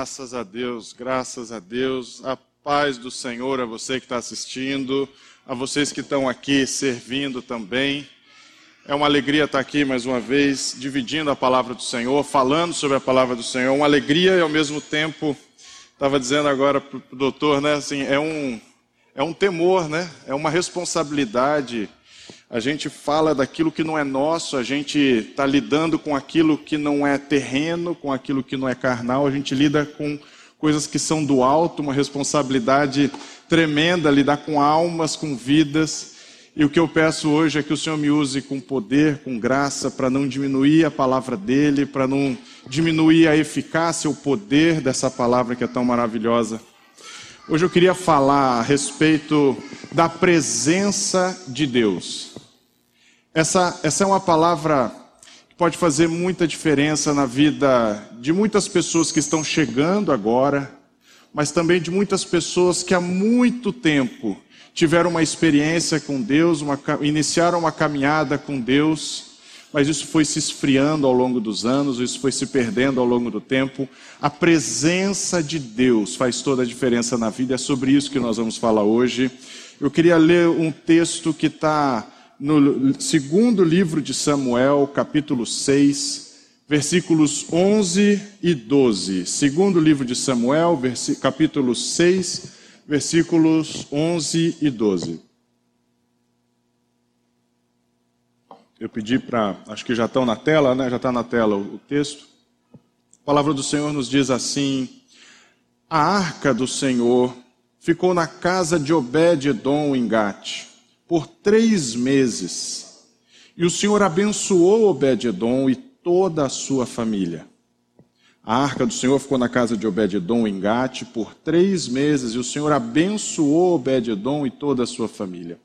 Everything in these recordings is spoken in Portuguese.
Graças a Deus, graças a Deus. A paz do Senhor a você que está assistindo, a vocês que estão aqui servindo também. É uma alegria estar aqui mais uma vez, dividindo a palavra do Senhor, falando sobre a palavra do Senhor. Uma alegria e ao mesmo tempo, estava dizendo agora para o doutor, né? Assim, é um, é um temor, né? É uma responsabilidade a gente fala daquilo que não é nosso, a gente está lidando com aquilo que não é terreno, com aquilo que não é carnal, a gente lida com coisas que são do alto, uma responsabilidade tremenda, lidar com almas, com vidas. E o que eu peço hoje é que o Senhor me use com poder, com graça, para não diminuir a palavra dele, para não diminuir a eficácia, o poder dessa palavra que é tão maravilhosa. Hoje eu queria falar a respeito da presença de Deus. Essa, essa é uma palavra que pode fazer muita diferença na vida de muitas pessoas que estão chegando agora, mas também de muitas pessoas que há muito tempo tiveram uma experiência com Deus, uma, iniciaram uma caminhada com Deus, mas isso foi se esfriando ao longo dos anos, isso foi se perdendo ao longo do tempo. A presença de Deus faz toda a diferença na vida, é sobre isso que nós vamos falar hoje. Eu queria ler um texto que está no segundo livro de Samuel, capítulo 6, versículos 11 e 12. Segundo livro de Samuel, capítulo 6, versículos 11 e 12. Eu pedi para, acho que já estão na tela, né? Já está na tela o texto. A palavra do Senhor nos diz assim: A arca do Senhor ficou na casa de Obed-edom em Gate por três meses. E o Senhor abençoou Obed-Edom e toda a sua família. A arca do Senhor ficou na casa de Obed-Edom em Gate por três meses, e o Senhor abençoou Obed-Edom e toda a sua família.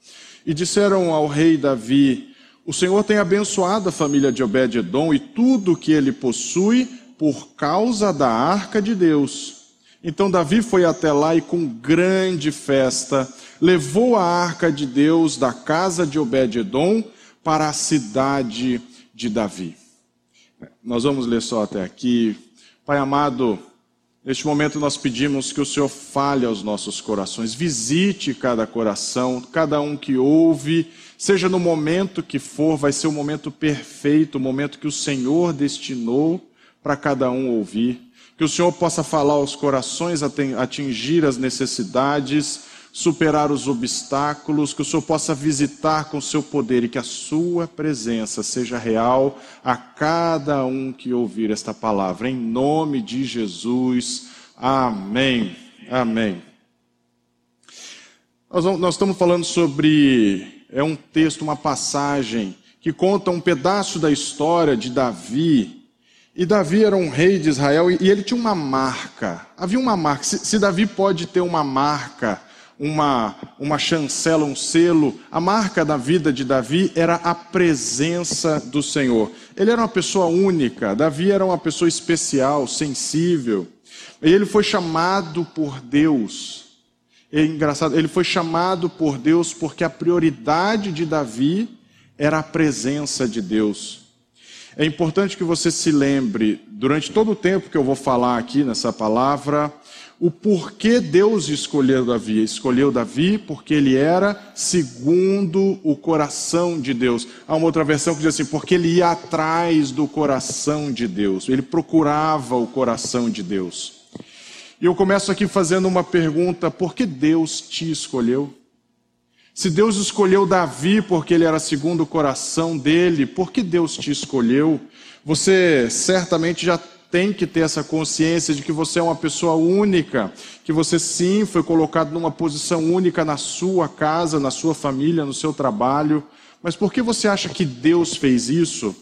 E disseram ao rei Davi: O Senhor tem abençoado a família de Obed-Edom e tudo o que ele possui por causa da arca de Deus. Então Davi foi até lá e com grande festa levou a arca de Deus da casa de Obed-edom para a cidade de Davi. Nós vamos ler só até aqui. Pai amado, neste momento nós pedimos que o Senhor fale aos nossos corações, visite cada coração, cada um que ouve, seja no momento que for, vai ser o momento perfeito, o momento que o Senhor destinou para cada um ouvir. Que o Senhor possa falar aos corações, atingir as necessidades, superar os obstáculos, que o Senhor possa visitar com o seu poder e que a sua presença seja real a cada um que ouvir esta palavra. Em nome de Jesus. Amém. Amém. Nós, nós estamos falando sobre é um texto, uma passagem que conta um pedaço da história de Davi. E Davi era um rei de Israel e ele tinha uma marca. Havia uma marca. Se, se Davi pode ter uma marca uma, uma chancela, um selo. A marca da vida de Davi era a presença do Senhor. Ele era uma pessoa única, Davi era uma pessoa especial, sensível. E ele foi chamado por Deus. É engraçado, ele foi chamado por Deus porque a prioridade de Davi era a presença de Deus. É importante que você se lembre, durante todo o tempo que eu vou falar aqui nessa palavra, o porquê Deus escolheu Davi. Escolheu Davi porque ele era segundo o coração de Deus. Há uma outra versão que diz assim: porque ele ia atrás do coração de Deus, ele procurava o coração de Deus. E eu começo aqui fazendo uma pergunta: por que Deus te escolheu? Se Deus escolheu Davi porque ele era segundo o coração dele, por que Deus te escolheu? Você certamente já tem que ter essa consciência de que você é uma pessoa única, que você sim foi colocado numa posição única na sua casa, na sua família, no seu trabalho. Mas por que você acha que Deus fez isso?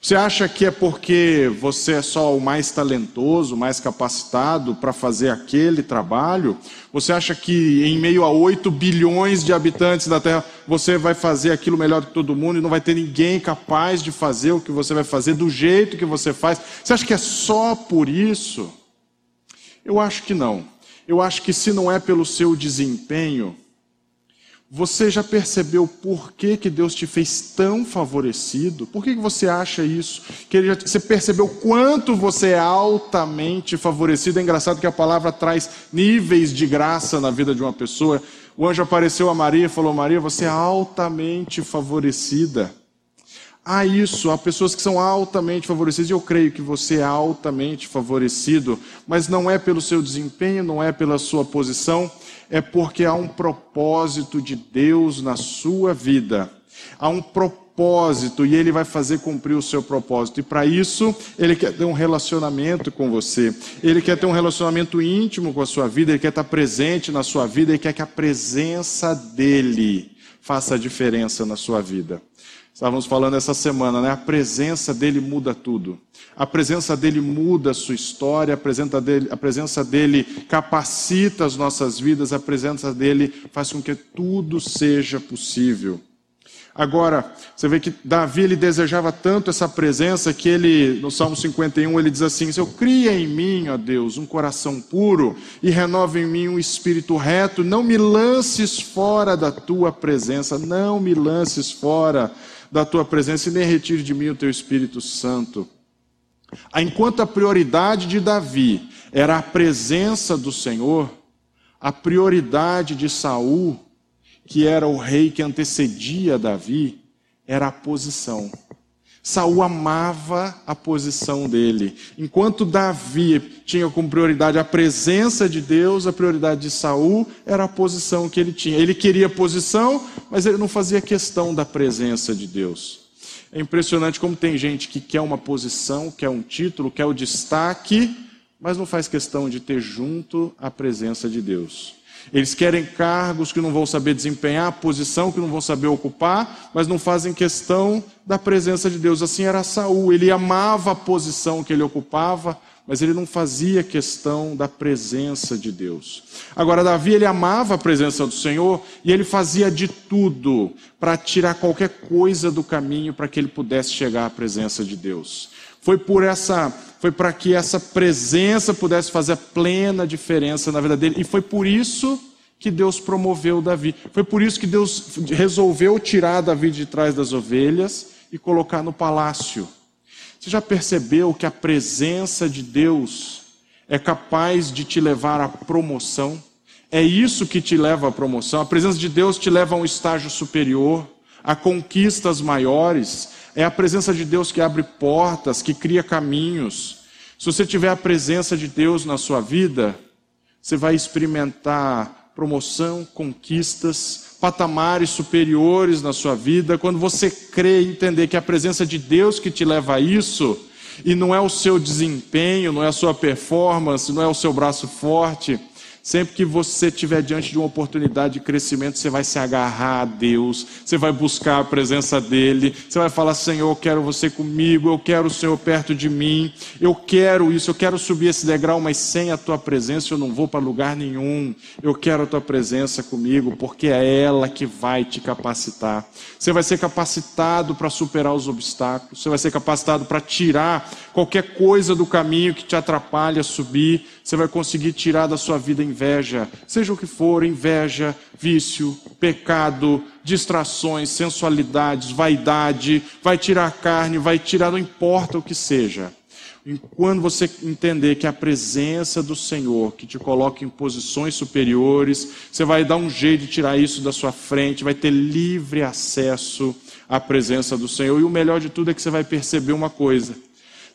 Você acha que é porque você é só o mais talentoso, mais capacitado para fazer aquele trabalho? Você acha que em meio a 8 bilhões de habitantes da Terra você vai fazer aquilo melhor que todo mundo e não vai ter ninguém capaz de fazer o que você vai fazer do jeito que você faz? Você acha que é só por isso? Eu acho que não. Eu acho que se não é pelo seu desempenho, Você já percebeu por que, que Deus te fez tão favorecido? Por que, que você acha isso? Que já, você percebeu quanto você é altamente favorecido? É engraçado que a palavra traz níveis de graça na vida de uma pessoa. O anjo apareceu a Maria e falou: Maria, você é altamente favorecida. Há isso, há pessoas que são altamente favorecidas, e eu creio que você é altamente favorecido, mas não é pelo seu desempenho, não é pela sua posição é porque há um propósito de Deus na sua vida. Há um propósito e ele vai fazer cumprir o seu propósito. E para isso, ele quer ter um relacionamento com você. Ele quer ter um relacionamento íntimo com a sua vida, ele quer estar presente na sua vida, ele quer que a presença dele faça a diferença na sua vida. Estávamos falando essa semana, né? A presença dele muda tudo. A presença dele muda a sua história, a presença dele, a presença dele capacita as nossas vidas, a presença dele faz com que tudo seja possível. Agora, você vê que Davi ele desejava tanto essa presença que ele, no Salmo 51, ele diz assim: "Se eu cria em mim, ó Deus, um coração puro e renova em mim um espírito reto, não me lances fora da tua presença, não me lances fora da tua presença e nem retire de mim o teu Espírito Santo. Enquanto a prioridade de Davi era a presença do Senhor, a prioridade de Saul, que era o rei que antecedia Davi, era a posição. Saul amava a posição dele. Enquanto Davi tinha como prioridade a presença de Deus, a prioridade de Saul era a posição que ele tinha. Ele queria posição, mas ele não fazia questão da presença de Deus. É impressionante como tem gente que quer uma posição, quer um título, quer o destaque, mas não faz questão de ter junto a presença de Deus. Eles querem cargos que não vão saber desempenhar, posição que não vão saber ocupar, mas não fazem questão da presença de Deus. Assim era Saul, ele amava a posição que ele ocupava, mas ele não fazia questão da presença de Deus. Agora Davi ele amava a presença do Senhor e ele fazia de tudo para tirar qualquer coisa do caminho para que ele pudesse chegar à presença de Deus. Foi por essa, foi para que essa presença pudesse fazer a plena diferença na vida dele. E foi por isso que Deus promoveu Davi. Foi por isso que Deus resolveu tirar Davi de trás das ovelhas e colocar no palácio. Você já percebeu que a presença de Deus é capaz de te levar à promoção? É isso que te leva à promoção. A presença de Deus te leva a um estágio superior, a conquistas maiores. É a presença de Deus que abre portas, que cria caminhos. Se você tiver a presença de Deus na sua vida, você vai experimentar promoção, conquistas, patamares superiores na sua vida. Quando você crê e entender que é a presença de Deus que te leva a isso, e não é o seu desempenho, não é a sua performance, não é o seu braço forte, Sempre que você estiver diante de uma oportunidade de crescimento, você vai se agarrar a Deus, você vai buscar a presença dEle, você vai falar: Senhor, eu quero você comigo, eu quero o Senhor perto de mim, eu quero isso, eu quero subir esse degrau, mas sem a tua presença eu não vou para lugar nenhum. Eu quero a tua presença comigo, porque é ela que vai te capacitar. Você vai ser capacitado para superar os obstáculos, você vai ser capacitado para tirar qualquer coisa do caminho que te atrapalha subir, você vai conseguir tirar da sua vida inveja, seja o que for, inveja, vício, pecado, distrações, sensualidades, vaidade, vai tirar a carne, vai tirar, não importa o que seja. Quando você entender que a presença do Senhor, que te coloca em posições superiores, você vai dar um jeito de tirar isso da sua frente, vai ter livre acesso à presença do Senhor. E o melhor de tudo é que você vai perceber uma coisa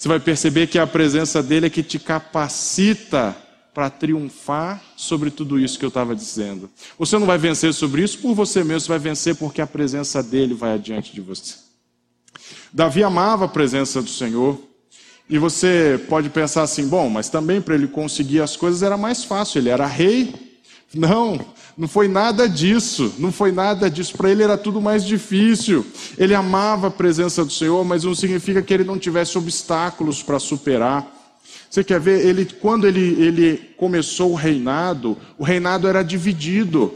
você vai perceber que a presença dele é que te capacita para triunfar sobre tudo isso que eu estava dizendo. Você não vai vencer sobre isso por você mesmo, você vai vencer porque a presença dele vai adiante de você. Davi amava a presença do Senhor. E você pode pensar assim: bom, mas também para ele conseguir as coisas era mais fácil, ele era rei. Não, não foi nada disso, não foi nada disso. Para ele era tudo mais difícil. Ele amava a presença do Senhor, mas não significa que ele não tivesse obstáculos para superar. Você quer ver? Ele, quando ele, ele começou o reinado, o reinado era dividido.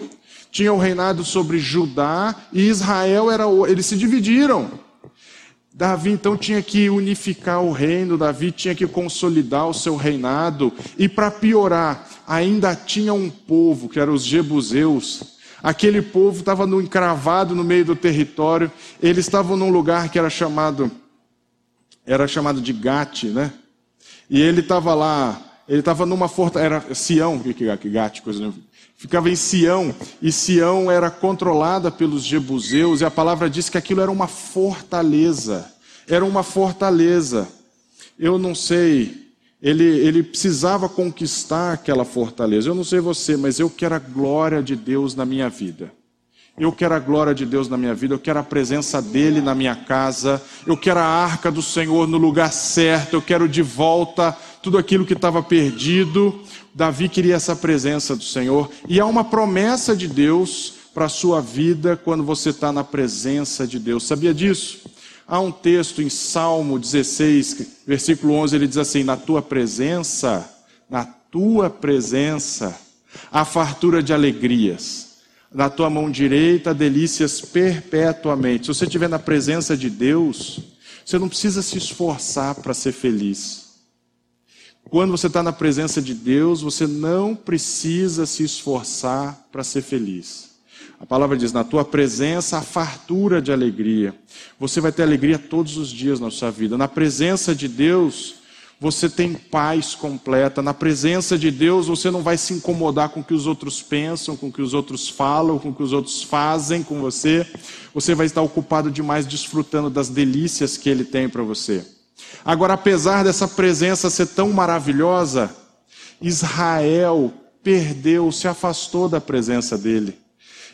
Tinha o reinado sobre Judá e Israel era eles se dividiram. Davi então tinha que unificar o reino, Davi tinha que consolidar o seu reinado, e para piorar, ainda tinha um povo, que eram os Jebuseus, Aquele povo estava encravado no meio do território. Eles estavam num lugar que era chamado era chamado de Gate, né? E ele estava lá, ele estava numa fortaleza, era Sião, que que Gate, coisa não. Ficava em Sião, e Sião era controlada pelos jebuseus, e a palavra diz que aquilo era uma fortaleza. Era uma fortaleza. Eu não sei, ele, ele precisava conquistar aquela fortaleza. Eu não sei você, mas eu quero a glória de Deus na minha vida. Eu quero a glória de Deus na minha vida, eu quero a presença dEle na minha casa, eu quero a arca do Senhor no lugar certo, eu quero de volta tudo aquilo que estava perdido. Davi queria essa presença do Senhor, e há uma promessa de Deus para a sua vida quando você está na presença de Deus. Sabia disso? Há um texto em Salmo 16, versículo 11, ele diz assim: Na tua presença, na tua presença, há fartura de alegrias na tua mão direita delícias perpetuamente. Se você estiver na presença de Deus, você não precisa se esforçar para ser feliz. Quando você está na presença de Deus, você não precisa se esforçar para ser feliz. A palavra diz: na tua presença, a fartura de alegria. Você vai ter alegria todos os dias na sua vida. Na presença de Deus, você tem paz completa. Na presença de Deus, você não vai se incomodar com o que os outros pensam, com o que os outros falam, com o que os outros fazem com você. Você vai estar ocupado demais desfrutando das delícias que Ele tem para você. Agora, apesar dessa presença ser tão maravilhosa, Israel perdeu, se afastou da presença dele.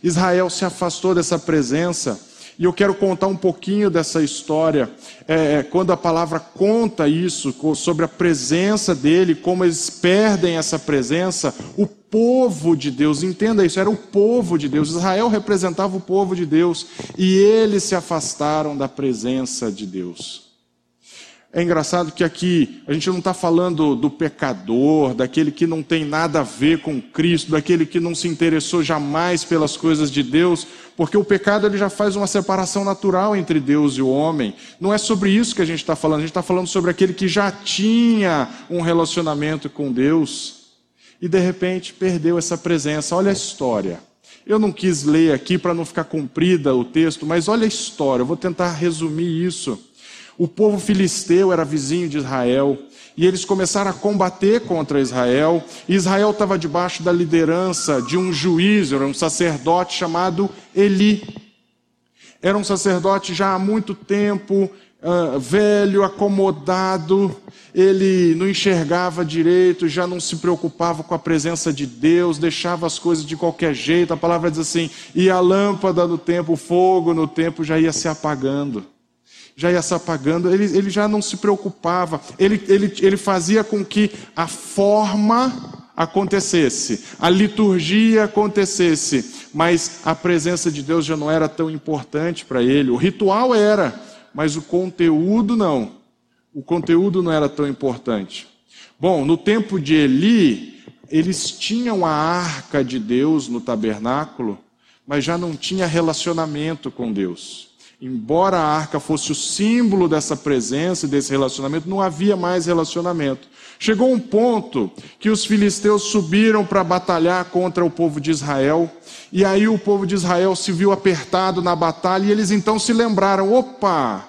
Israel se afastou dessa presença e eu quero contar um pouquinho dessa história, é, é, quando a palavra conta isso, sobre a presença dele, como eles perdem essa presença, o povo de Deus, entenda isso, era o povo de Deus, Israel representava o povo de Deus, e eles se afastaram da presença de Deus. É engraçado que aqui a gente não está falando do pecador, daquele que não tem nada a ver com Cristo, daquele que não se interessou jamais pelas coisas de Deus, porque o pecado ele já faz uma separação natural entre Deus e o homem. Não é sobre isso que a gente está falando, a gente está falando sobre aquele que já tinha um relacionamento com Deus e de repente perdeu essa presença. Olha a história. Eu não quis ler aqui para não ficar comprida o texto, mas olha a história, eu vou tentar resumir isso. O povo filisteu era vizinho de Israel e eles começaram a combater contra Israel. Israel estava debaixo da liderança de um juiz, era um sacerdote chamado Eli. Era um sacerdote já há muito tempo, uh, velho, acomodado, ele não enxergava direito, já não se preocupava com a presença de Deus, deixava as coisas de qualquer jeito. A palavra diz assim: e a lâmpada no tempo, o fogo no tempo já ia se apagando já ia se apagando, ele, ele já não se preocupava, ele, ele, ele fazia com que a forma acontecesse, a liturgia acontecesse, mas a presença de Deus já não era tão importante para ele. O ritual era, mas o conteúdo não. O conteúdo não era tão importante. Bom, no tempo de Eli, eles tinham a arca de Deus no tabernáculo, mas já não tinha relacionamento com Deus. Embora a arca fosse o símbolo dessa presença e desse relacionamento, não havia mais relacionamento. Chegou um ponto que os filisteus subiram para batalhar contra o povo de Israel, e aí o povo de Israel se viu apertado na batalha, e eles então se lembraram: opa,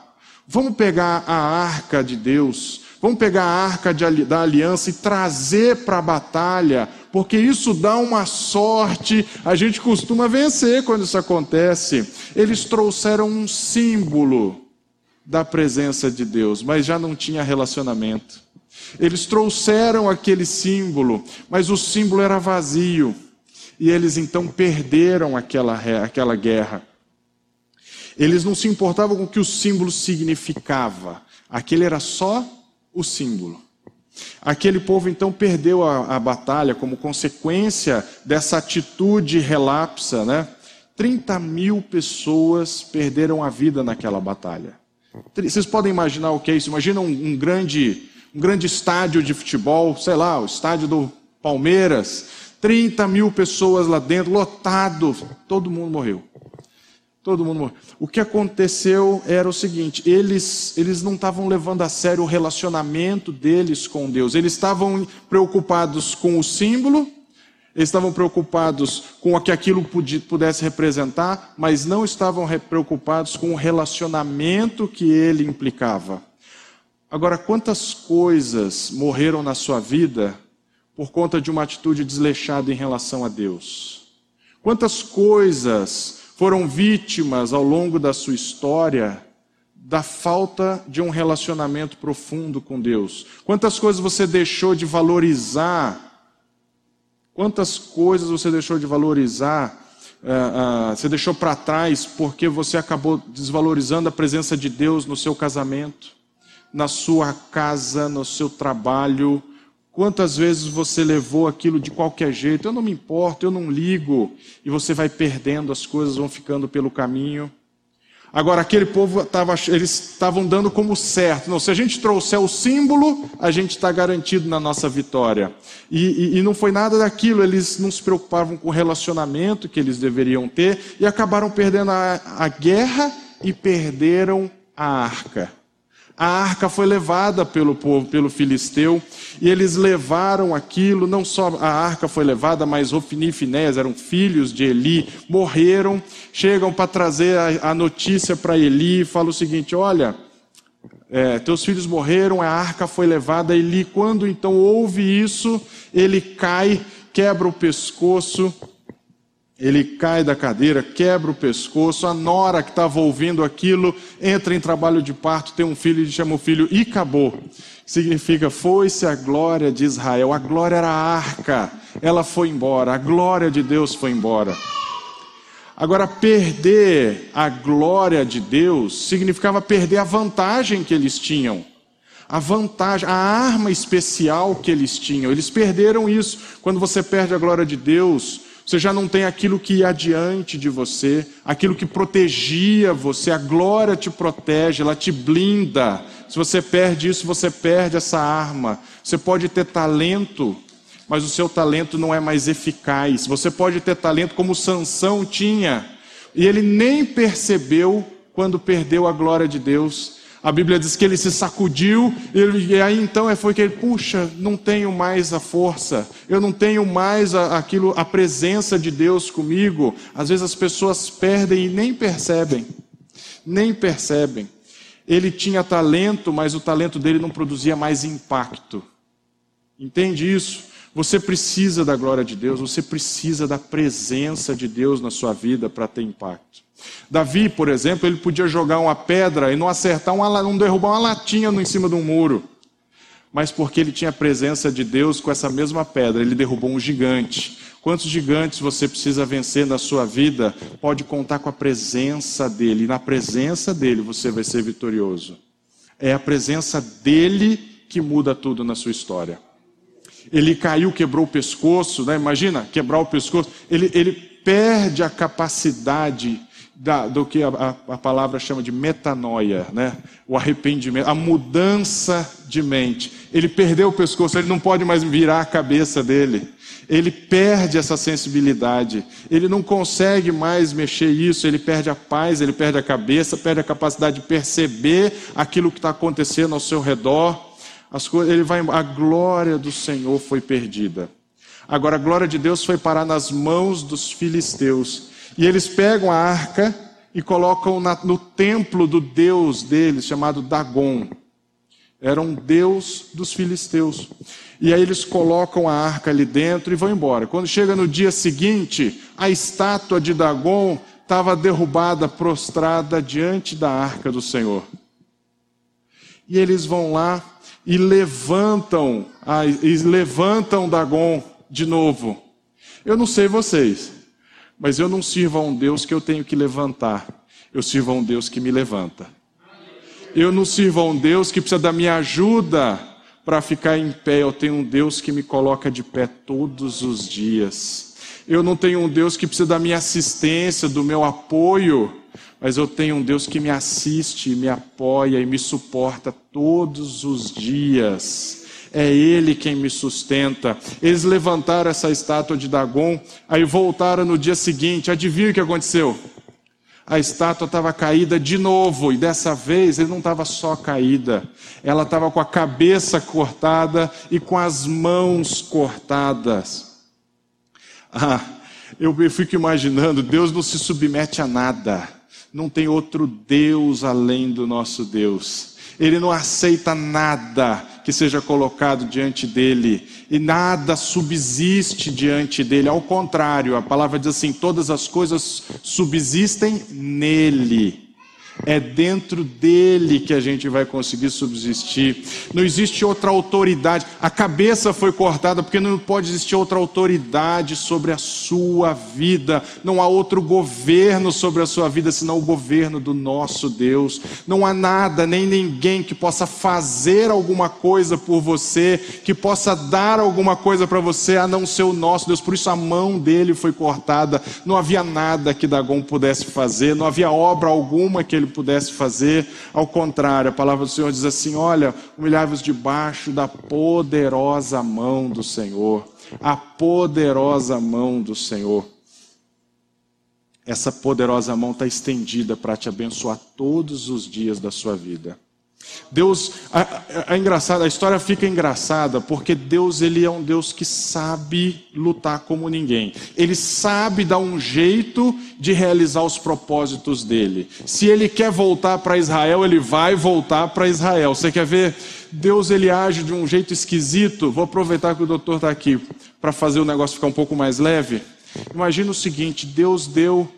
vamos pegar a arca de Deus, vamos pegar a arca de, da aliança e trazer para a batalha porque isso dá uma sorte, a gente costuma vencer quando isso acontece. Eles trouxeram um símbolo da presença de Deus, mas já não tinha relacionamento. Eles trouxeram aquele símbolo, mas o símbolo era vazio. E eles então perderam aquela, aquela guerra. Eles não se importavam com o que o símbolo significava. Aquele era só o símbolo. Aquele povo então perdeu a, a, batalha como consequência dessa atitude relapsa, né? 30 mil pessoas perderam a vida naquela batalha. Vocês podem imaginar o que é isso? Imagina um, um grande, um grande estádio de futebol, sei lá, o estádio do Palmeiras, 30 mil pessoas lá dentro, lotado, todo mundo morreu. Todo mundo morreu. O que aconteceu era o seguinte: eles, eles não estavam levando a sério o relacionamento deles com Deus, eles estavam preocupados com o símbolo, Eles estavam preocupados com o que aquilo pudesse representar, mas não estavam preocupados com o relacionamento que ele implicava. Agora, quantas coisas morreram na sua vida por conta de uma atitude desleixada em relação a Deus? Quantas coisas foram vítimas ao longo da sua história da falta de um relacionamento profundo com Deus? Quantas coisas você deixou de valorizar Quantas coisas você deixou de valorizar, uh, uh, você deixou para trás porque você acabou desvalorizando a presença de Deus no seu casamento, na sua casa, no seu trabalho? Quantas vezes você levou aquilo de qualquer jeito? Eu não me importo, eu não ligo, e você vai perdendo, as coisas vão ficando pelo caminho. Agora, aquele povo, tava, eles estavam dando como certo. Não, se a gente trouxer o símbolo, a gente está garantido na nossa vitória. E, e, e, não foi nada daquilo, eles não se preocupavam com o relacionamento que eles deveriam ter e acabaram perdendo a, a guerra e perderam a arca. A arca foi levada pelo povo, pelo filisteu, e eles levaram aquilo, não só a arca foi levada, mas Ofni e Finés eram filhos de Eli, morreram, chegam para trazer a, a notícia para Eli e falam o seguinte: olha, é, teus filhos morreram, a arca foi levada. Eli, quando então ouve isso, ele cai, quebra o pescoço, ele cai da cadeira, quebra o pescoço, a nora que estava ouvindo aquilo entra em trabalho de parto, tem um filho e chama o filho e acabou. Significa, foi-se a glória de Israel. A glória era a arca, ela foi embora, a glória de Deus foi embora. Agora, perder a glória de Deus significava perder a vantagem que eles tinham. A vantagem, a arma especial que eles tinham. Eles perderam isso. Quando você perde a glória de Deus, você já não tem aquilo que ia adiante de você, aquilo que protegia você, a glória te protege, ela te blinda. Se você perde isso, você perde essa arma. Você pode ter talento, mas o seu talento não é mais eficaz. Você pode ter talento como Sansão tinha, e ele nem percebeu quando perdeu a glória de Deus. A Bíblia diz que ele se sacudiu, e aí então é, foi que ele, puxa, não tenho mais a força, eu não tenho mais a, aquilo, a presença de Deus comigo. Às vezes as pessoas perdem e nem percebem, nem percebem. Ele tinha talento, mas o talento dele não produzia mais impacto. Entende isso? Você precisa da glória de Deus, você precisa da presença de Deus na sua vida para ter impacto. Davi, por exemplo, ele podia jogar uma pedra e não acertar, uma, não derrubar uma latinha em cima de um muro. Mas porque ele tinha a presença de Deus com essa mesma pedra, ele derrubou um gigante. Quantos gigantes você precisa vencer na sua vida? Pode contar com a presença dele. E na presença dele você vai ser vitorioso. É a presença dele que muda tudo na sua história. Ele caiu, quebrou o pescoço, né? imagina, quebrar o pescoço. Ele, ele perde a capacidade da, do que a, a, a, palavra chama de metanoia, né? o arrependimento, a mudança de mente. Ele perdeu o pescoço, ele não pode mais virar a cabeça dele. Ele perde essa sensibilidade, ele não consegue mais mexer isso, ele perde a paz, ele perde a cabeça, perde a capacidade de perceber aquilo que está acontecendo ao seu redor. As coisas, ele vai, a glória do Senhor foi perdida. Agora a glória de Deus foi parar nas mãos dos filisteus e eles pegam a arca e colocam na, no templo do deus deles, chamado Dagon. Era um deus dos filisteus. E aí eles colocam a arca ali dentro e vão embora. Quando chega no dia seguinte, a estátua de Dagon estava derrubada, prostrada diante da arca do Senhor. E eles vão lá e levantam, e levantam Dagon de novo. Eu não sei vocês, mas eu não sirvo a um Deus que eu tenho que levantar. Eu sirvo a um Deus que me levanta. Eu não sirvo a um Deus que precisa da minha ajuda para ficar em pé. Eu tenho um Deus que me coloca de pé todos os dias. Eu não tenho um Deus que precisa da minha assistência, do meu apoio, mas eu tenho um Deus que me assiste, me apoia e me suporta todos os dias é Ele quem me sustenta. Eles levantaram essa estátua de Dagon, aí voltaram no dia seguinte. Adivinha o que aconteceu? A estátua estava caída de novo, e dessa vez ele não estava só caída, ela estava com a cabeça cortada e com as mãos cortadas. Ah, eu fico imaginando, Deus não se submete a nada. Não tem outro Deus além do nosso Deus. Ele não aceita nada que seja colocado diante dele, e nada subsiste diante dele. Ao contrário, a palavra diz assim: todas as coisas subsistem nele. É dentro dele que a gente vai conseguir subsistir. Não existe outra autoridade. A cabeça foi cortada porque não pode existir outra autoridade sobre a sua vida. Não há outro governo sobre a sua vida senão o governo do nosso Deus. Não há nada nem ninguém que possa fazer alguma coisa por você, que possa dar alguma coisa para você a não ser o nosso Deus. Por isso a mão dele foi cortada. Não havia nada que Dagom pudesse fazer, não havia obra alguma que ele ele pudesse fazer. Ao contrário, a palavra do Senhor diz assim: Olha, humilhai-vos debaixo da poderosa mão do Senhor. A poderosa mão do Senhor. Essa poderosa mão está estendida para te abençoar todos os dias da sua vida. Deus, é engraçado, a história fica engraçada porque Deus ele é um Deus que sabe lutar como ninguém. Ele sabe dar um jeito de realizar os propósitos dele. Se ele quer voltar para Israel, ele vai voltar para Israel. Você quer ver? Deus ele age de um jeito esquisito. Vou aproveitar que o doutor está aqui para fazer o negócio ficar um pouco mais leve. Imagina o seguinte: Deus deu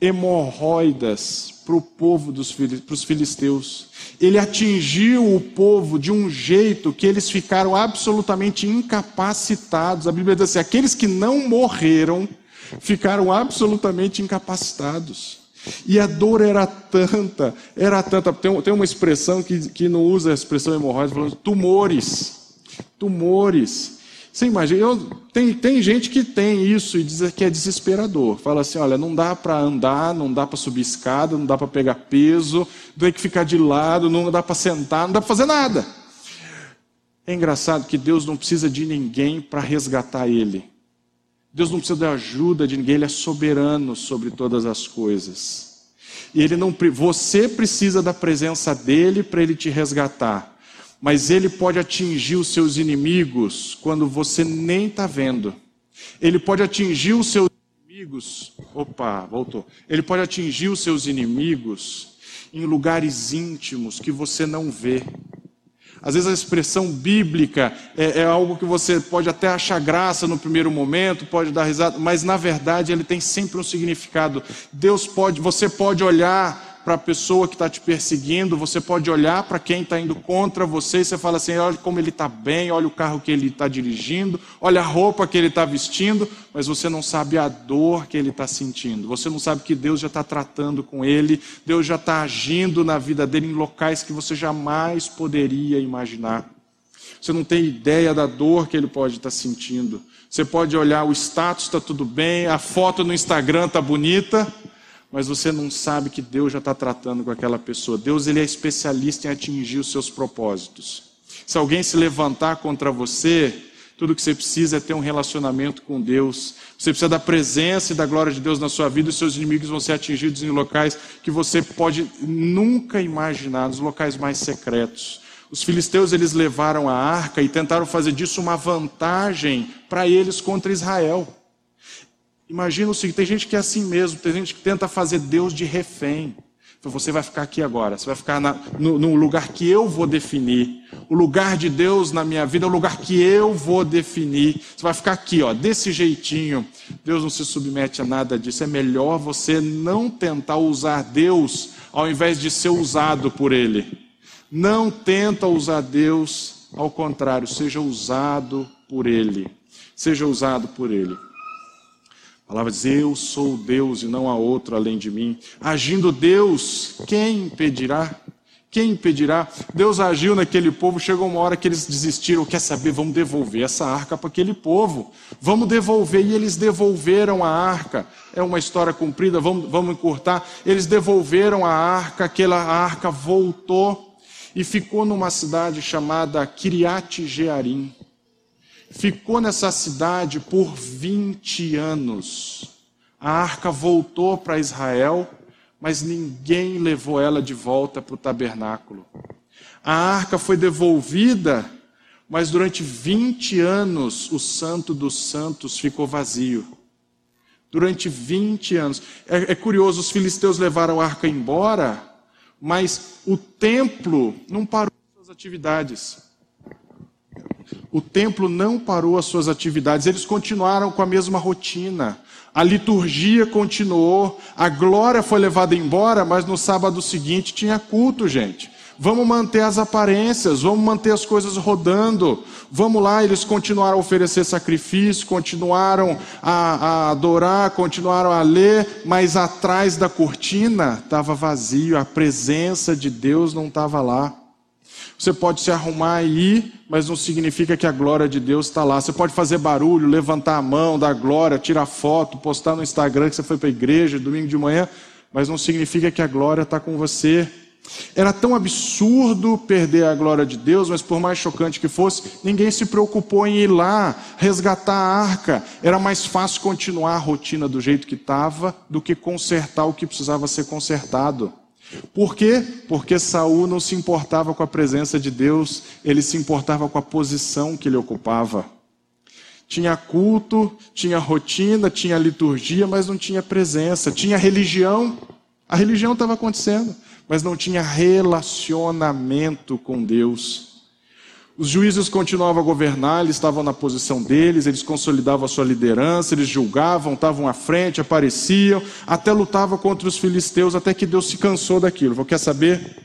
hemorroidas para o povo dos para os filisteus. Ele atingiu o povo de um jeito que eles ficaram absolutamente incapacitados. A Bíblia diz assim: aqueles que não morreram ficaram absolutamente incapacitados. E a dor era tanta, era tanta. Tem, tem uma expressão que, que não usa a expressão hemorroida, falando tumores. Tumores. Você imagina, eu, tem, tem gente que tem isso e diz que é desesperador. Fala assim: olha, não dá para andar, não dá para subir escada, não dá para pegar peso, tem que ficar de lado, não dá para sentar, não dá para fazer nada. É engraçado que Deus não precisa de ninguém para resgatar ele. Deus não precisa da ajuda de ninguém, ele é soberano sobre todas as coisas. E ele não, você precisa da presença dele para ele te resgatar mas ele pode atingir os seus inimigos quando você nem está vendo. Ele pode atingir os seus inimigos. Opa, voltou. Ele pode atingir os seus inimigos em lugares íntimos que você não vê. Às vezes a expressão bíblica é, é, algo que você pode até achar graça no primeiro momento, pode dar risada, mas na verdade ele tem sempre um significado. Deus pode, você pode olhar para a pessoa que está te perseguindo, você pode olhar para quem está indo contra você e você fala assim: olha como ele está bem, olha o carro que ele está dirigindo, olha a roupa que ele está vestindo, mas você não sabe a dor que ele está sentindo, você não sabe que Deus já está tratando com ele, Deus já está agindo na vida dele em locais que você jamais poderia imaginar. Você não tem ideia da dor que ele pode estar tá sentindo. Você pode olhar o status, está tudo bem, a foto no Instagram está bonita, mas você não sabe que Deus já está tratando com aquela pessoa. Deus ele é especialista em atingir os seus propósitos. Se alguém se levantar contra você, tudo que você precisa é ter um relacionamento com Deus. Você precisa da presença e da glória de Deus na sua vida, e seus inimigos vão ser atingidos em locais que você pode nunca imaginar, nos locais mais secretos. Os filisteus eles levaram a arca e tentaram fazer disso uma vantagem para eles contra Israel. Imagina o seguinte: tem gente que é assim mesmo, tem gente que tenta fazer Deus de refém. Você vai ficar aqui agora, você vai ficar na, no, no, lugar que eu vou definir. O lugar de Deus na minha vida é o lugar que eu vou definir. Você vai ficar aqui, ó, desse jeitinho. Deus não se submete a nada disso. É melhor você não tentar usar Deus ao invés de ser usado por Ele. Não tenta usar Deus, ao contrário, seja usado por Ele. Seja usado por Ele. A palavra diz: Eu sou Deus e não há outro além de mim. Agindo Deus, quem impedirá? Quem impedirá? Deus agiu naquele povo, chegou uma hora que eles desistiram. Quer saber? Vamos devolver essa arca para aquele povo. Vamos devolver. E eles devolveram a arca. É uma história comprida, vamos, vamos encurtar. Eles devolveram a arca, aquela arca voltou e ficou numa cidade chamada Kiriat Jearim ficou nessa cidade por 20 anos. A arca voltou para Israel, mas ninguém levou ela de volta para o tabernáculo. A arca foi devolvida, mas durante 20 anos o Santo dos Santos ficou vazio. Durante 20 anos. É, é curioso, os filisteus levaram a arca embora, mas o templo não parou suas atividades. O templo não parou as suas atividades, eles continuaram com a mesma rotina. A liturgia continuou, a glória foi levada embora, mas no sábado seguinte tinha culto, gente. Vamos manter as aparências, vamos manter as coisas rodando. Vamos lá, eles continuaram a oferecer sacrifício, continuaram a, a adorar, continuaram a ler, mas atrás da cortina estava vazio, a presença de Deus não estava lá. Você pode se arrumar e ir, mas não significa que a glória de Deus está lá. Você pode fazer barulho, levantar a mão, dar glória, tirar foto, postar no Instagram que você foi para a igreja domingo de manhã, mas não significa que a glória está com você. Era tão absurdo perder a glória de Deus, mas por mais chocante que fosse, ninguém se preocupou em ir lá resgatar a arca. Era mais fácil continuar a rotina do jeito que estava do que consertar o que precisava ser consertado. Por quê? Porque Saul não se importava com a presença de Deus, ele se importava com a posição que ele ocupava. Tinha culto, tinha rotina, tinha liturgia, mas não tinha presença. Tinha religião, a religião estava acontecendo mas não tinha relacionamento com Deus. Os juízes continuavam a governar, eles estavam na posição deles, eles consolidavam a sua liderança, eles julgavam, estavam à frente, apareciam, até lutavam contra os filisteus, até que Deus se cansou daquilo. Falou, quer saber?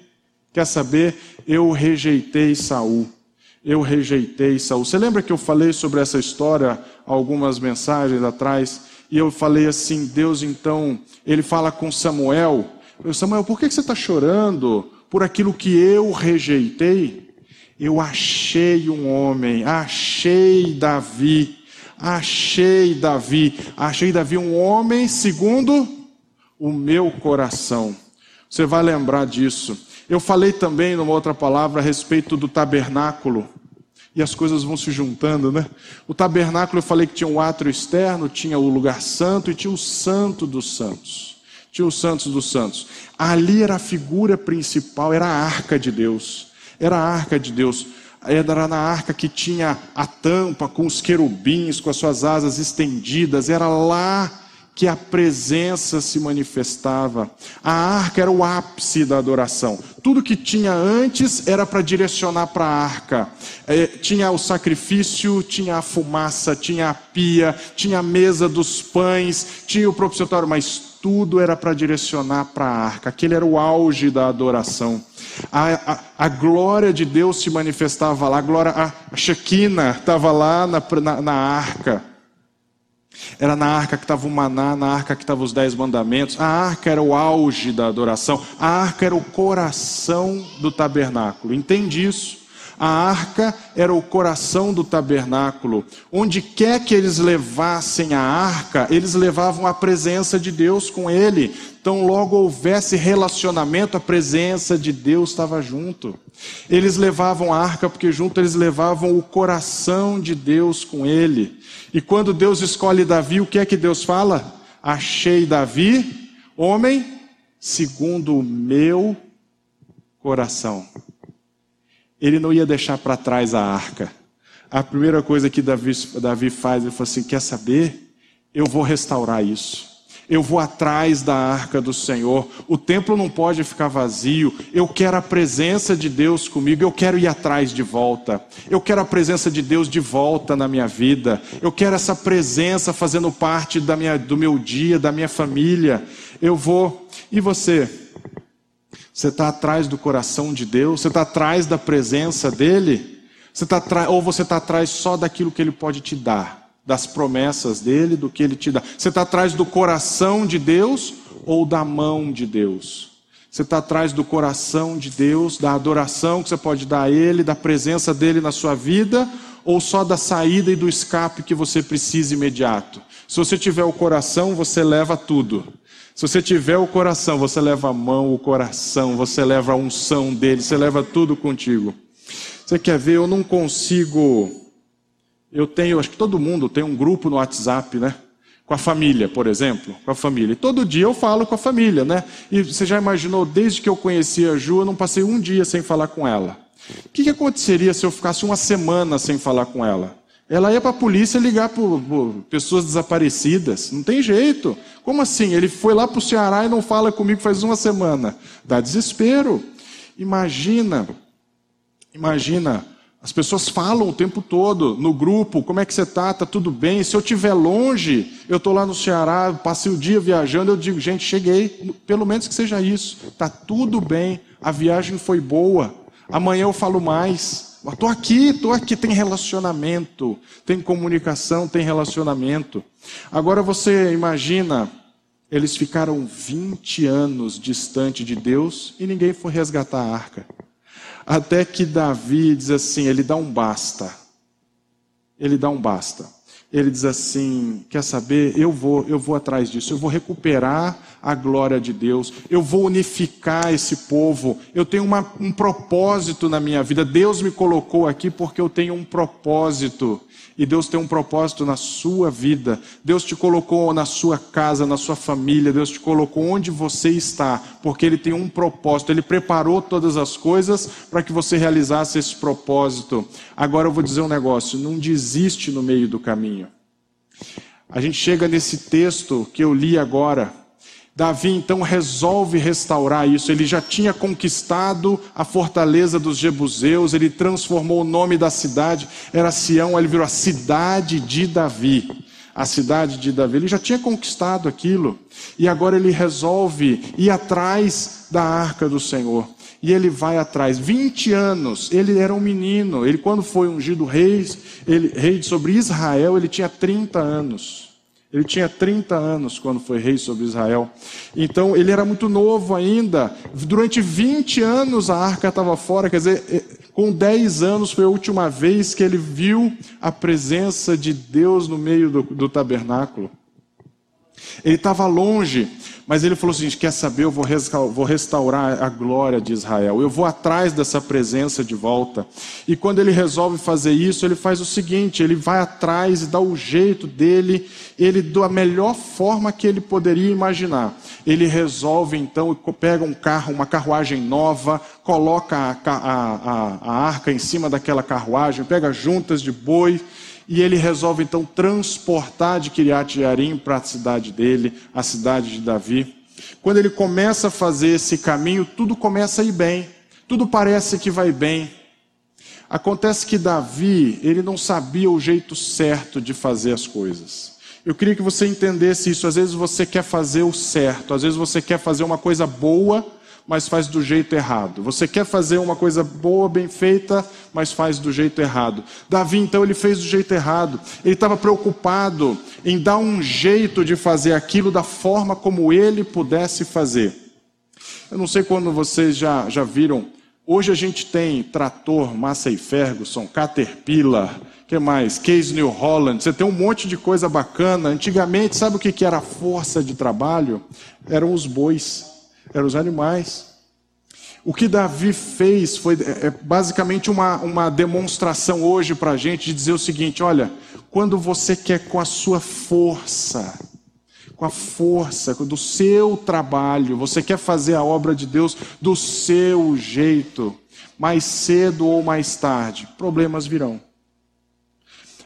Quer saber? Eu rejeitei Saul. Eu rejeitei Saul. Você lembra que eu falei sobre essa história algumas mensagens atrás? E eu falei assim: Deus então, ele fala com Samuel, Samuel, por que você está chorando por aquilo que eu rejeitei? Eu achei um homem, achei Davi, achei Davi, achei Davi um homem segundo o meu coração. Você vai lembrar disso. Eu falei também numa outra palavra a respeito do tabernáculo. E as coisas vão se juntando, né? O tabernáculo eu falei que tinha um átrio externo, tinha o lugar santo e tinha o santo dos santos tinha os santos dos santos. Ali era a figura principal, era a arca de Deus. Era a arca de Deus. Era na arca que tinha a tampa com os querubins, com as suas asas estendidas. Era lá que a presença se manifestava. A arca era o ápice da adoração. Tudo que tinha antes era para direcionar para a arca. É, tinha o sacrifício, tinha a fumaça, tinha a pia, tinha a mesa dos pães, tinha o propiciatório, mas tudo era para direcionar para a arca. Aquele era o auge da adoração. A, a, a, glória de Deus se manifestava lá, a glória, a, a Shekinah estava lá na, na, na, arca. Era na arca que estava o maná, na arca que estavam os dez mandamentos. A arca era o auge da adoração. A arca era o coração do tabernáculo. Entende isso? A arca era o coração do tabernáculo. Onde quer que eles levassem a arca, eles levavam a presença de Deus com ele. Então, logo houvesse relacionamento, a presença de Deus estava junto. Eles levavam a arca porque junto eles levavam o coração de Deus com ele. E quando Deus escolhe Davi, o que é que Deus fala? Achei Davi, homem, segundo o meu coração ele não ia deixar para trás a arca. A primeira coisa que Davi, Davi faz, ele falou assim: quer saber? Eu vou restaurar isso. Eu vou atrás da arca do Senhor. O templo não pode ficar vazio. Eu quero a presença de Deus comigo. Eu quero ir atrás de volta. Eu quero a presença de Deus de volta na minha vida. Eu quero essa presença fazendo parte da minha, do meu dia, da minha família. Eu vou. E você? Você está atrás do coração de Deus? Você está atrás da presença dEle? Você tá ou você está atrás só daquilo que Ele pode te dar? Das promessas dEle, do que Ele te dá? Você está atrás do coração de Deus ou da mão de Deus? Você está atrás do coração de Deus, da adoração que você pode dar a Ele, da presença dEle na sua vida, ou só da saída e do escape que você precisa imediato? Se você tiver o coração, você leva tudo. Se você tiver o coração, você leva a mão, o coração, você leva a unção dele, você leva tudo contigo. Você quer ver? Eu não consigo. Eu tenho, acho que todo mundo tem um grupo no WhatsApp, né? Com a família, por exemplo, com a família. E todo dia eu falo com a família, né? E você já imaginou, desde que eu conheci a Ju, eu não passei um dia sem falar com ela. O que, que aconteceria se eu ficasse uma semana sem falar com ela? Ela ia para a polícia ligar por, por, pessoas desaparecidas. Não tem jeito. Como assim? Ele foi lá para o Ceará e não fala comigo faz uma semana. Dá desespero. Imagina, imagina as pessoas falam o tempo todo no grupo, como é que você está? Está tudo bem? Se eu estiver longe, eu estou lá no Ceará, passei o dia viajando, eu digo, gente, cheguei, pelo menos que seja isso. Está tudo bem, a viagem foi boa. Amanhã eu falo mais. Estou aqui, estou aqui, tem relacionamento, tem comunicação, tem relacionamento. Agora você imagina, eles ficaram 20 anos distante de Deus e ninguém foi resgatar a arca. Até que Davi diz assim: ele dá um basta. Ele dá um basta. Ele diz assim: quer saber? Eu vou, eu vou atrás disso. Eu vou recuperar a glória de Deus. Eu vou unificar esse povo. Eu tenho uma, um propósito na minha vida. Deus me colocou aqui porque eu tenho um propósito. E Deus tem um propósito na sua vida. Deus te colocou na sua casa, na sua família. Deus te colocou onde você está, porque Ele tem um propósito. Ele preparou todas as coisas para que você realizasse esse propósito. Agora eu vou dizer um negócio: não desiste no meio do caminho. A gente chega nesse texto que eu li agora. Davi então resolve restaurar isso. Ele já tinha conquistado a fortaleza dos Jebuseus, ele transformou o nome da cidade, era Sião, ele virou a cidade de Davi. A cidade de Davi, ele já tinha conquistado aquilo, e agora ele resolve ir atrás da arca do Senhor. E ele vai atrás. 20 anos, ele era um menino. Ele, quando foi ungido rei, ele, rei sobre Israel, ele tinha 30 anos. Ele tinha 30 anos quando foi rei sobre Israel. Então ele era muito novo ainda. Durante 20 anos a arca estava fora, quer dizer, eh, com 10 anos foi a última vez que ele viu a presença de Deus no meio do, do tabernáculo. Ele estava longe, mas ele falou assim: quer saber? Eu vou restaurar a glória de Israel. Eu vou atrás dessa presença de volta. E quando ele resolve fazer isso, ele faz o seguinte: ele vai atrás e dá o jeito dele, ele da melhor forma que ele poderia imaginar. Ele resolve então, pega um carro, uma carruagem nova, coloca a, a, a, a arca em cima daquela carruagem, pega juntas de boi e ele resolve então transportar de Kiriat Jearim para a cidade dele, a cidade de Davi. Quando ele começa a fazer esse caminho, tudo começa a ir bem, tudo parece que vai bem. Acontece que Davi, ele não sabia o jeito certo de fazer as coisas. Eu queria que você entendesse isso. Às vezes você quer fazer o certo, às vezes você quer fazer uma coisa boa, mas faz do jeito errado. Você quer fazer uma coisa boa, bem feita, mas faz do jeito errado. Davi, então, ele fez do jeito errado. Ele estava preocupado em dar um jeito de fazer aquilo da forma como ele pudesse fazer. Eu não sei quando vocês já, já viram. Hoje a gente tem trator, Massey Ferguson, Caterpillar, que mais? Case New Holland. Você tem um monte de coisa bacana. Antigamente, sabe o que era a força de trabalho? Eram os bois eram os animais. O que Davi fez foi é, é basicamente uma, uma demonstração hoje para a gente de dizer o seguinte: olha, quando você quer com a sua força, com a força do seu trabalho, você quer fazer a obra de Deus do seu jeito, mais cedo ou mais tarde, problemas virão.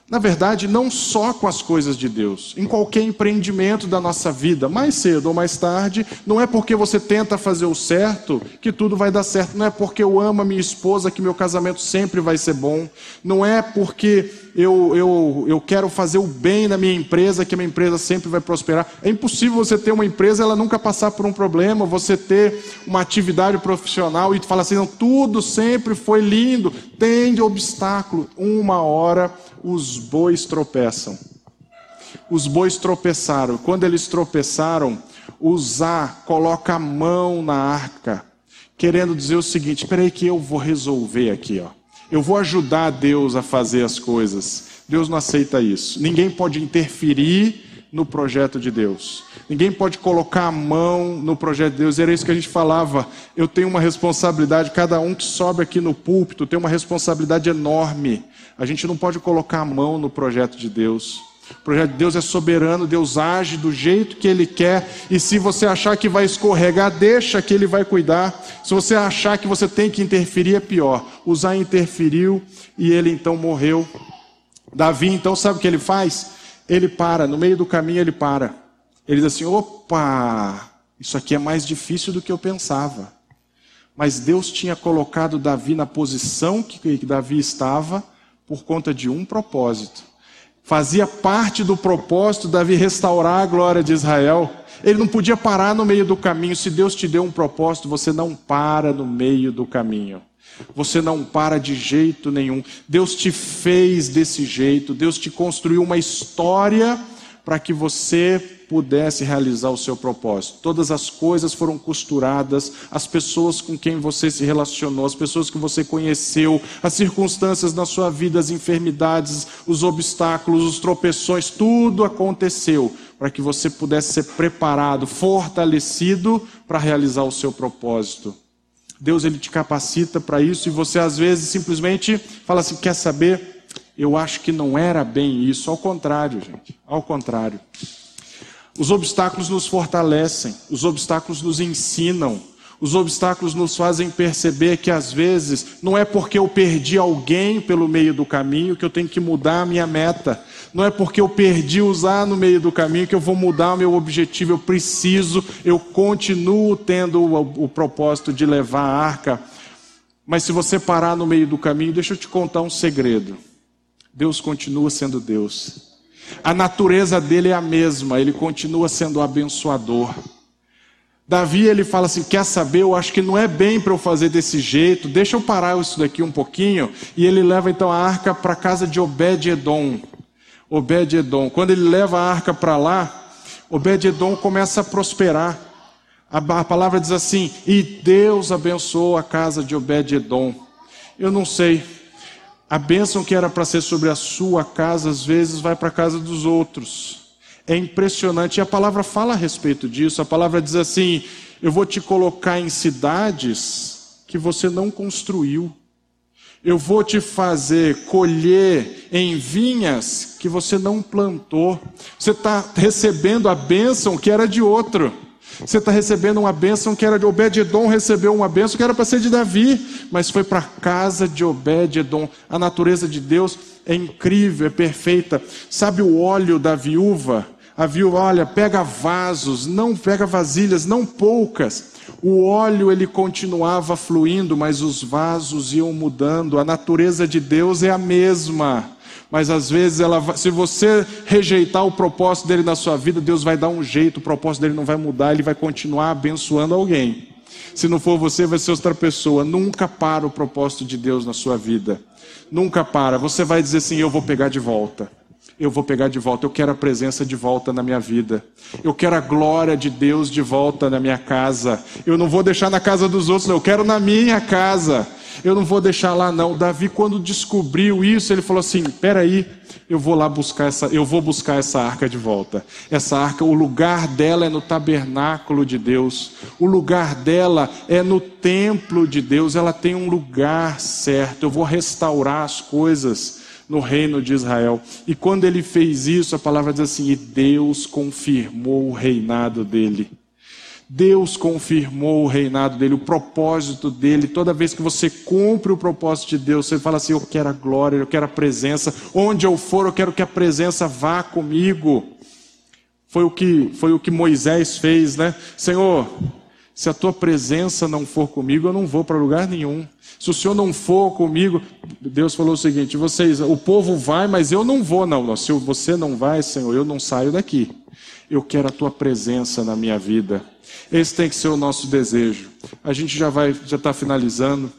Na verdade, não só com as coisas de Deus, em qualquer empreendimento da nossa vida, mais cedo ou mais tarde, não é porque você tenta fazer o certo que tudo vai dar certo, não é porque eu amo a minha esposa que meu casamento sempre vai ser bom, não é porque eu, eu, eu quero fazer o bem na minha empresa que a minha empresa sempre vai prosperar. É impossível você ter uma empresa ela nunca passar por um problema, você ter uma atividade profissional e falar assim, não, tudo sempre foi lindo, tem de obstáculo. Uma hora os bois tropeçam. Os bois tropeçaram. Quando eles tropeçaram, Uzá coloca a mão na arca, querendo dizer o seguinte: espera aí que eu vou resolver aqui, ó. Eu vou ajudar Deus a fazer as coisas. Deus não aceita isso. Ninguém pode interferir no projeto de Deus. Ninguém pode colocar a mão no projeto de Deus. Era isso que a gente falava. Eu tenho uma responsabilidade, cada um que sobe aqui no púlpito tem uma responsabilidade enorme. A gente não pode colocar a mão no projeto de Deus. O projeto de Deus é soberano, Deus age do jeito que Ele quer, e se você achar que vai escorregar, deixa que Ele vai cuidar. Se você achar que você tem que interferir, é pior. Usar interferiu e ele então morreu. Davi, então, sabe o que ele faz? Ele para, no meio do caminho ele para. Ele diz assim: opa, isso aqui é mais difícil do que eu pensava. Mas Deus tinha colocado Davi na posição que Davi estava por conta de um propósito. Fazia parte do propósito Davi restaurar a glória de Israel. Ele não podia parar no meio do caminho. Se Deus te deu um propósito, você não para no meio do caminho. Você não para de jeito nenhum. Deus te fez desse jeito. Deus te construiu uma história para que você pudesse realizar o seu propósito. Todas as coisas foram costuradas, as pessoas com quem você se relacionou, as pessoas que você conheceu, as circunstâncias na sua vida, as enfermidades, os obstáculos, os tropeções, tudo aconteceu para que você pudesse ser preparado, fortalecido para realizar o seu propósito. Deus ele te capacita para isso e você às vezes simplesmente fala assim: quer saber? Eu acho que não era bem isso. Ao contrário, gente. Ao contrário. Os obstáculos nos fortalecem, os obstáculos nos ensinam, os obstáculos nos fazem perceber que às vezes não é porque eu perdi alguém pelo meio do caminho que eu tenho que mudar a minha meta. Não é porque eu perdi usar no meio do caminho que eu vou mudar o meu objetivo. Eu preciso, eu continuo tendo o, o propósito de levar a arca. Mas se você parar no meio do caminho, deixa eu te contar um segredo. Deus continua sendo Deus. A natureza dele é a mesma, ele continua sendo abençoador. Davi ele fala assim: quer saber? Eu acho que não é bem para eu fazer desse jeito, deixa eu parar isso daqui um pouquinho. E ele leva então a arca para a casa de Obed-Edom. Obed-Edom. Quando ele leva a arca para lá, Obed-Edom começa a prosperar. A, a palavra diz assim: e Deus abençoou a casa de Obed-Edom. Eu não sei, a bênção que era para ser sobre a sua casa, às vezes vai para a casa dos outros. É impressionante. E a palavra fala a respeito disso. A palavra diz assim: Eu vou te colocar em cidades que você não construiu. Eu vou te fazer colher em vinhas que você não plantou. Você está recebendo a bênção que era de outro. Você está recebendo uma bênção que era de Obed-Edom, recebeu uma bênção que era para ser de Davi, mas foi para a casa de Obed-Edom. A natureza de Deus é incrível, é perfeita. Sabe o óleo da viúva? A viúva, olha, pega vasos, não pega vasilhas, não poucas. O óleo ele continuava fluindo, mas os vasos iam mudando. A natureza de Deus é a mesma. Mas às vezes, ela, se você rejeitar o propósito dele na sua vida, Deus vai dar um jeito, o propósito dele não vai mudar, ele vai continuar abençoando alguém. Se não for você, vai ser outra pessoa. Nunca para o propósito de Deus na sua vida. Nunca para. Você vai dizer assim: Eu vou pegar de volta. Eu vou pegar de volta. Eu quero a presença de volta na minha vida. Eu quero a glória de Deus de volta na minha casa. Eu não vou deixar na casa dos outros, não. Eu quero na minha casa eu não vou deixar lá não. Davi, quando descobriu isso, ele falou assim: peraí, eu vou lá buscar essa, eu vou buscar essa arca de volta. Essa arca, o lugar dela é no tabernáculo de Deus. O lugar dela é no templo de Deus. Ela tem um lugar certo. Eu vou restaurar as coisas no reino de Israel. E quando ele fez isso, a palavra diz assim: e Deus confirmou o reinado dele. Deus confirmou o reinado dele, o propósito dele. Toda vez que você cumpre o propósito de Deus, você fala assim: Eu quero a glória, eu quero a presença. Onde eu for, eu quero que a presença vá comigo. Foi o que, foi o que Moisés fez, né? Senhor, se a tua presença não for comigo, eu não vou para lugar nenhum. Se o Senhor não for comigo, Deus falou o seguinte: vocês, o povo vai, mas eu não vou, não. Se você não vai, Senhor, eu não saio daqui. Eu quero a tua presença na minha vida. Esse tem que ser o nosso desejo. A gente já vai, já está finalizando.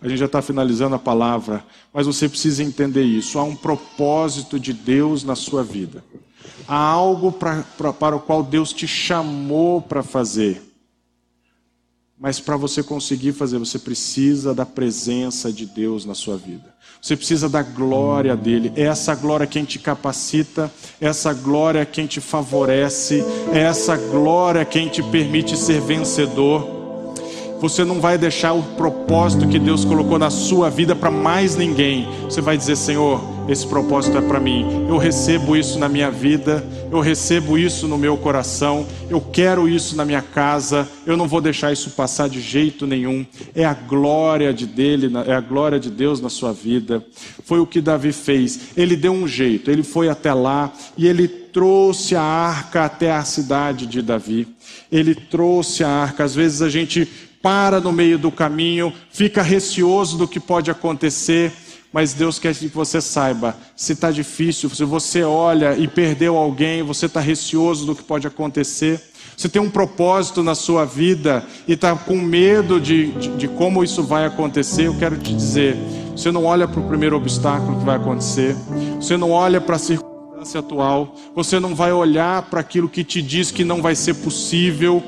A gente já está finalizando a palavra, mas você precisa entender isso. Há um propósito de Deus na sua vida. Há algo pra, pra, para o qual Deus te chamou para fazer. Mas para você conseguir fazer, você precisa da presença de Deus na sua vida. Você precisa da glória dele. É essa glória quem te capacita, é essa glória quem te favorece, é essa glória quem te permite ser vencedor. Você não vai deixar o propósito que Deus colocou na sua vida para mais ninguém. Você vai dizer, Senhor, esse propósito é para mim. Eu recebo isso na minha vida, eu recebo isso no meu coração, eu quero isso na minha casa, eu não vou deixar isso passar de jeito nenhum. É a glória de dele, é a glória de Deus na sua vida. Foi o que Davi fez. Ele deu um jeito, ele foi até lá e ele trouxe a arca até a cidade de Davi. Ele trouxe a arca. Às vezes a gente para no meio do caminho, fica receoso do que pode acontecer mas Deus quer que você saiba, se está difícil, se você olha e perdeu alguém, você está receoso do que pode acontecer, você tem um propósito na sua vida e está com medo de, de, de, como isso vai acontecer, eu quero te dizer, você não olha para o primeiro obstáculo que vai acontecer, você não olha para a circunstância atual, você não vai olhar para aquilo que te diz que não vai ser possível,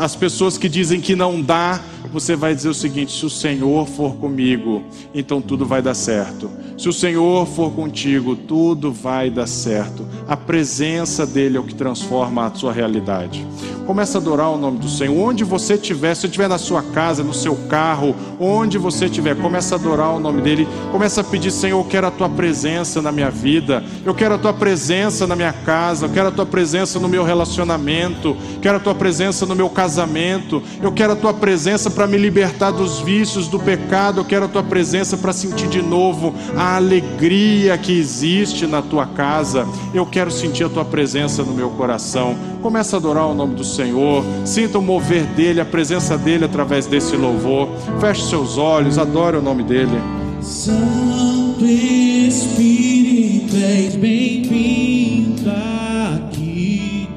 as pessoas que dizem que não dá, você vai dizer o seguinte: se o Senhor for comigo, então tudo vai dar certo. Se o Senhor for contigo, tudo vai dar certo. A presença dele é o que transforma a sua realidade. Começa a adorar o nome do Senhor. Onde você estiver, se estiver na sua casa, no seu carro, onde você estiver, começa a adorar o nome dele. Começa a pedir, Senhor, eu quero a tua presença na minha vida. Eu quero a tua presença na minha casa. Eu quero a tua presença no meu relacionamento. Quero a tua presença no meu casamento. Eu quero a tua presença para me libertar dos vícios, do pecado. Eu quero a tua presença para sentir de novo a alegria que existe na tua casa. Eu quero sentir a tua presença no meu coração. Começa a adorar o nome do Senhor. Sinta o mover dele, a presença dele através desse louvor. Feche seus olhos, adore o nome dele. Santo Espírito, és bem-vindo aqui.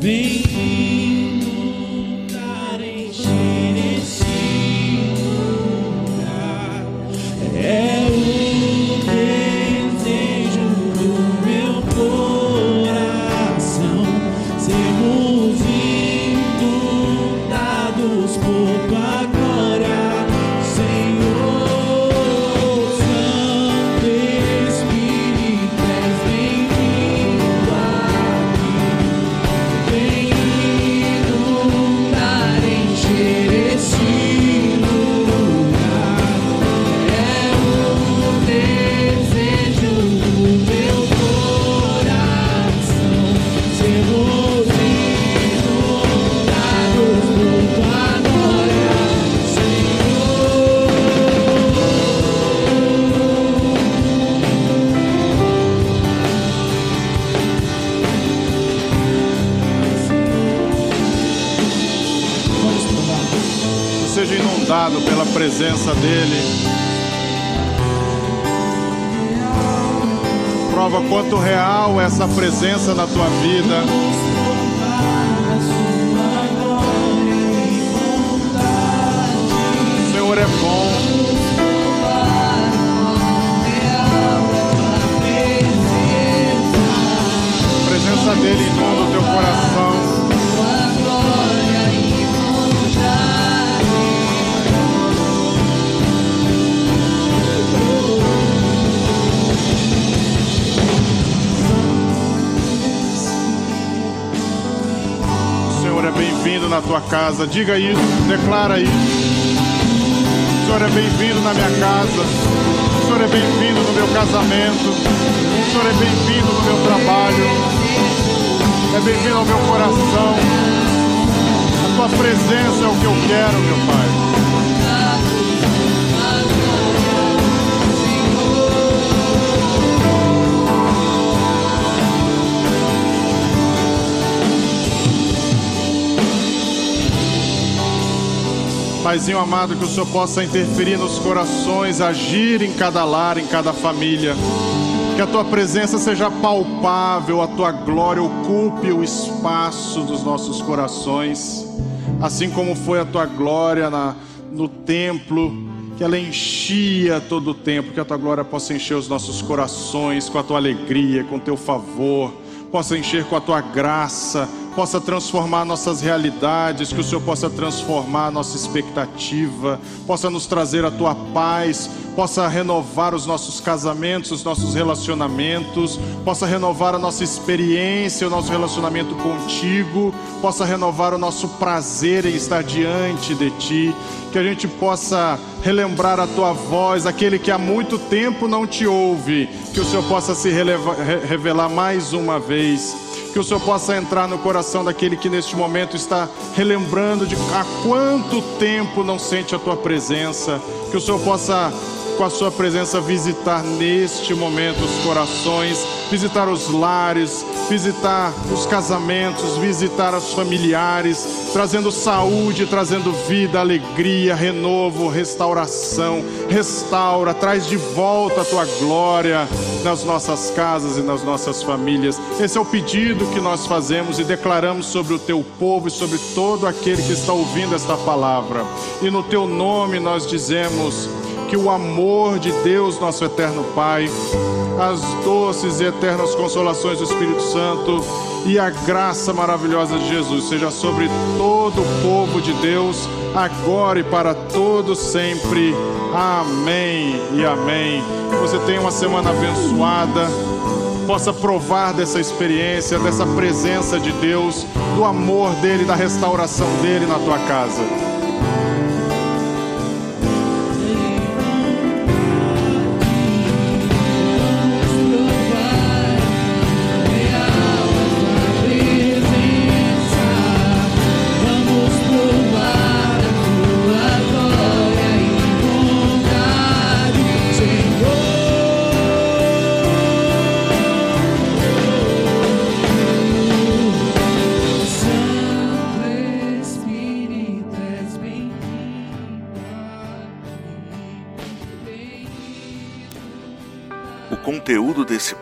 Vem presença dEle. Prova quanto real é essa presença na tua vida. O Senhor é bom. Presença dEle bem-vindo na tua casa. Diga isso, declara isso. O Senhor é bem-vindo na minha casa. O Senhor é bem-vindo no meu casamento. O Senhor é bem-vindo no meu trabalho. É bem-vindo ao meu coração. A tua presença é o que eu quero, meu Pai. Paizinho amado, que o Senhor possa interferir nos corações, agir em cada lar, em cada família. Que a tua presença seja palpável, a tua glória ocupe o espaço dos nossos corações, assim como foi a tua glória na, no templo, que ela enchia todo o tempo, que a tua glória possa encher os nossos corações com a tua alegria, com o teu favor, possa encher com a tua graça, possa transformar nossas realidades, que o Senhor possa transformar nossa expectativa, possa nos trazer a tua paz, possa renovar os nossos casamentos, os nossos relacionamentos, possa renovar a nossa experiência, o nosso relacionamento contigo, possa renovar o nosso prazer em estar diante de ti que a gente possa relembrar a tua voz, aquele que há muito tempo não te ouve, que o Senhor possa se revelar mais uma vez. Que o Senhor possa entrar no coração daquele que neste momento está relembrando de há quanto tempo não sente a tua presença. Que o Senhor possa com a sua presença visitar neste momento os corações, visitar os lares, visitar os casamentos, visitar os familiares, trazendo saúde, trazendo vida, alegria, renovo, restauração. Restaura, traz de volta a tua glória nas nossas casas e nas nossas famílias. Esse é o pedido que nós fazemos e declaramos sobre o teu povo e sobre todo aquele que está ouvindo esta palavra. E no teu nome nós dizemos que o amor de Deus, nosso eterno Pai, as doces e eternas consolações do Espírito Santo e a graça maravilhosa de Jesus seja sobre todo o povo de Deus, agora e para todos sempre. Amém e amém. Você tenha uma semana abençoada. Possa provar dessa experiência, dessa presença de Deus, do amor dele, da restauração dele na tua casa.